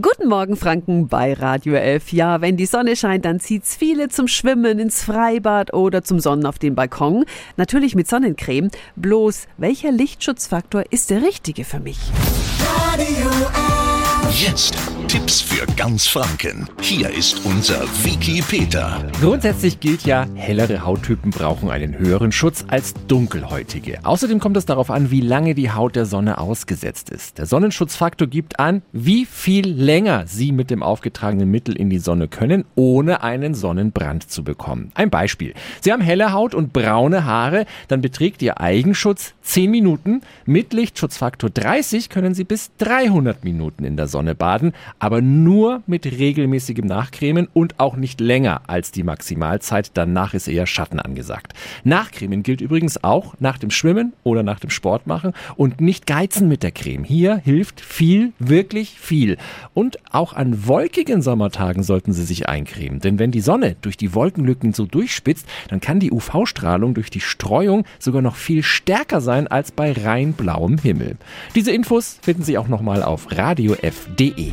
Guten Morgen, Franken, bei Radio 11. Ja, wenn die Sonne scheint, dann zieht's viele zum Schwimmen ins Freibad oder zum Sonnen auf den Balkon. Natürlich mit Sonnencreme. Bloß, welcher Lichtschutzfaktor ist der richtige für mich? Radio F. Jetzt Tipps für ganz Franken. Hier ist unser Wiki Peter. Grundsätzlich gilt ja, hellere Hauttypen brauchen einen höheren Schutz als dunkelhäutige. Außerdem kommt es darauf an, wie lange die Haut der Sonne ausgesetzt ist. Der Sonnenschutzfaktor gibt an, wie viel länger Sie mit dem aufgetragenen Mittel in die Sonne können, ohne einen Sonnenbrand zu bekommen. Ein Beispiel. Sie haben helle Haut und braune Haare, dann beträgt Ihr Eigenschutz 10 Minuten. Mit Lichtschutzfaktor 30 können Sie bis 300 Minuten in der Sonne baden, aber nur mit regelmäßigem Nachcremen und auch nicht länger als die Maximalzeit. Danach ist eher Schatten angesagt. Nachcremen gilt übrigens auch nach dem Schwimmen oder nach dem Sport machen und nicht geizen mit der Creme. Hier hilft viel, wirklich viel. Und auch an wolkigen Sommertagen sollten Sie sich eincremen, denn wenn die Sonne durch die Wolkenlücken so durchspitzt, dann kann die UV-Strahlung durch die Streuung sogar noch viel stärker sein als bei rein blauem Himmel. Diese Infos finden Sie auch nochmal auf radiof.de.